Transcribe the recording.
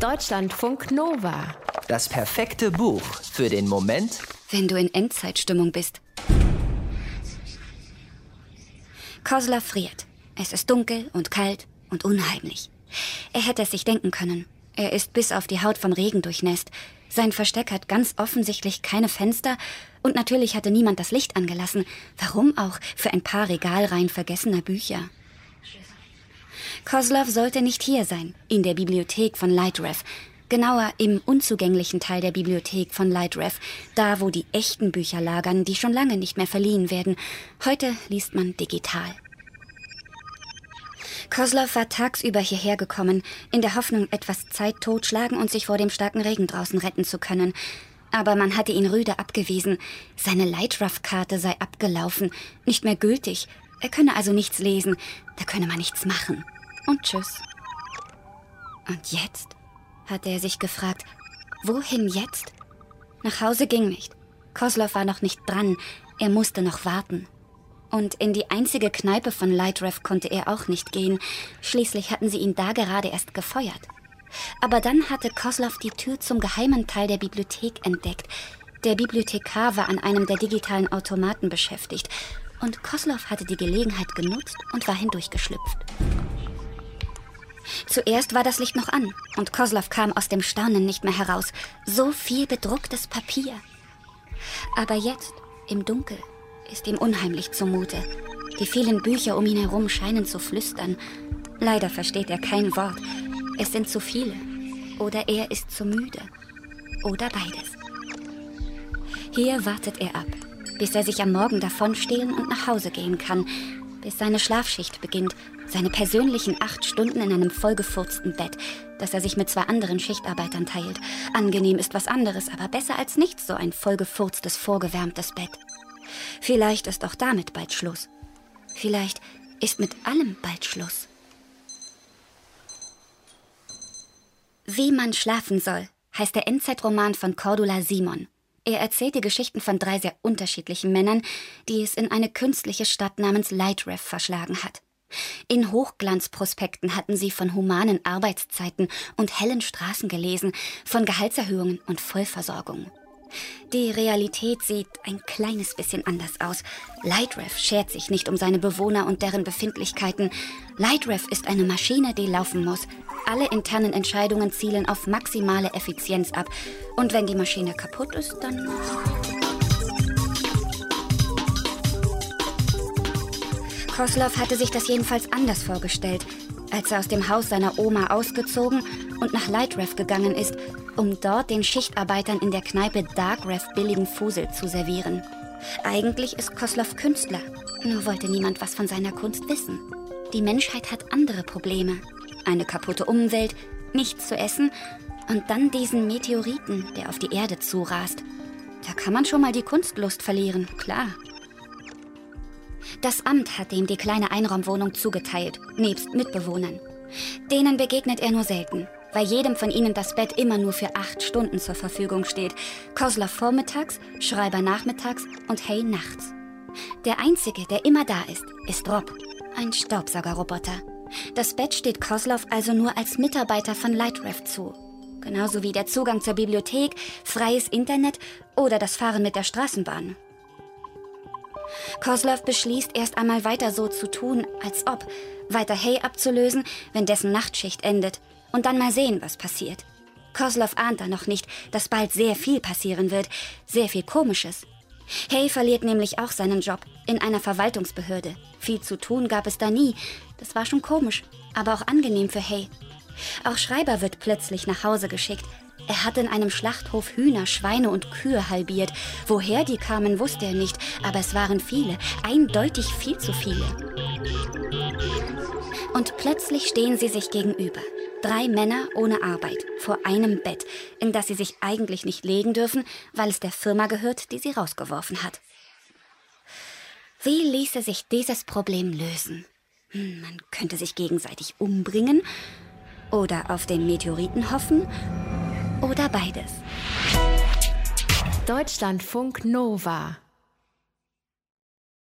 Deutschlandfunk Nova. Das perfekte Buch für den Moment, wenn du in Endzeitstimmung bist. Kosler friert. Es ist dunkel und kalt und unheimlich. Er hätte es sich denken können. Er ist bis auf die Haut vom Regen durchnässt. Sein Versteck hat ganz offensichtlich keine Fenster und natürlich hatte niemand das Licht angelassen. Warum auch für ein paar Regalreihen vergessener Bücher? Kozlov sollte nicht hier sein, in der Bibliothek von Lightrev. Genauer im unzugänglichen Teil der Bibliothek von Lightrev, da wo die echten Bücher lagern, die schon lange nicht mehr verliehen werden. Heute liest man digital. Kozlov war tagsüber hierher gekommen, in der Hoffnung, etwas Zeit totschlagen und sich vor dem starken Regen draußen retten zu können. Aber man hatte ihn rüde abgewiesen. Seine Lightruff-Karte sei abgelaufen, nicht mehr gültig. Er könne also nichts lesen, da könne man nichts machen. Und tschüss. Und jetzt? hatte er sich gefragt. Wohin jetzt? Nach Hause ging nicht. Kozlov war noch nicht dran. Er musste noch warten. Und in die einzige Kneipe von Lightrev konnte er auch nicht gehen. Schließlich hatten sie ihn da gerade erst gefeuert. Aber dann hatte Koslov die Tür zum geheimen Teil der Bibliothek entdeckt. Der Bibliothekar war an einem der digitalen Automaten beschäftigt. Und Koslov hatte die Gelegenheit genutzt und war hindurchgeschlüpft. Zuerst war das Licht noch an und Koslov kam aus dem Staunen nicht mehr heraus. So viel bedrucktes Papier. Aber jetzt, im Dunkel, ist ihm unheimlich zumute. Die vielen Bücher um ihn herum scheinen zu flüstern. Leider versteht er kein Wort. Es sind zu viele. Oder er ist zu müde. Oder beides. Hier wartet er ab, bis er sich am Morgen davonstehlen und nach Hause gehen kann, bis seine Schlafschicht beginnt, seine persönlichen acht Stunden in einem vollgefurzten Bett, das er sich mit zwei anderen Schichtarbeitern teilt. Angenehm ist was anderes, aber besser als nichts so ein vollgefurztes, vorgewärmtes Bett. Vielleicht ist auch damit bald Schluss. Vielleicht ist mit allem bald Schluss. Wie man schlafen soll, heißt der Endzeitroman von Cordula Simon. Er erzählt die Geschichten von drei sehr unterschiedlichen Männern, die es in eine künstliche Stadt namens Lightrev verschlagen hat. In Hochglanzprospekten hatten sie von humanen Arbeitszeiten und hellen Straßen gelesen, von Gehaltserhöhungen und Vollversorgung. Die Realität sieht ein kleines bisschen anders aus. Lightrev schert sich nicht um seine Bewohner und deren Befindlichkeiten. Lightrev ist eine Maschine, die laufen muss. Alle internen Entscheidungen zielen auf maximale Effizienz ab. Und wenn die Maschine kaputt ist, dann... Koslov hatte sich das jedenfalls anders vorgestellt, als er aus dem Haus seiner Oma ausgezogen und nach Lightrev gegangen ist, um dort den Schichtarbeitern in der Kneipe Darkrev billigen Fusel zu servieren. Eigentlich ist Koslov Künstler, nur wollte niemand was von seiner Kunst wissen. Die Menschheit hat andere Probleme. Eine kaputte Umwelt, nichts zu essen und dann diesen Meteoriten, der auf die Erde zurast. Da kann man schon mal die Kunstlust verlieren, klar. Das Amt hat ihm die kleine Einraumwohnung zugeteilt, nebst Mitbewohnern. Denen begegnet er nur selten weil jedem von ihnen das Bett immer nur für acht Stunden zur Verfügung steht. Kosler vormittags, Schreiber nachmittags und Hay nachts. Der einzige, der immer da ist, ist Rob, ein Staubsaugerroboter. Das Bett steht Koslov also nur als Mitarbeiter von Lightrev zu. Genauso wie der Zugang zur Bibliothek, freies Internet oder das Fahren mit der Straßenbahn. Koslov beschließt erst einmal weiter so zu tun, als ob, weiter Hay abzulösen, wenn dessen Nachtschicht endet und dann mal sehen, was passiert. Koslov ahnt da noch nicht, dass bald sehr viel passieren wird, sehr viel Komisches. Hay verliert nämlich auch seinen Job in einer Verwaltungsbehörde. Viel zu tun gab es da nie. Das war schon komisch, aber auch angenehm für Hay. Auch Schreiber wird plötzlich nach Hause geschickt. Er hat in einem Schlachthof Hühner, Schweine und Kühe halbiert. Woher die kamen, wusste er nicht, aber es waren viele, eindeutig viel zu viele. Und plötzlich stehen sie sich gegenüber. Drei Männer ohne Arbeit vor einem Bett, in das sie sich eigentlich nicht legen dürfen, weil es der Firma gehört, die sie rausgeworfen hat. Wie ließe sich dieses Problem lösen? Hm, man könnte sich gegenseitig umbringen oder auf den Meteoriten hoffen oder beides. Deutschlandfunk Nova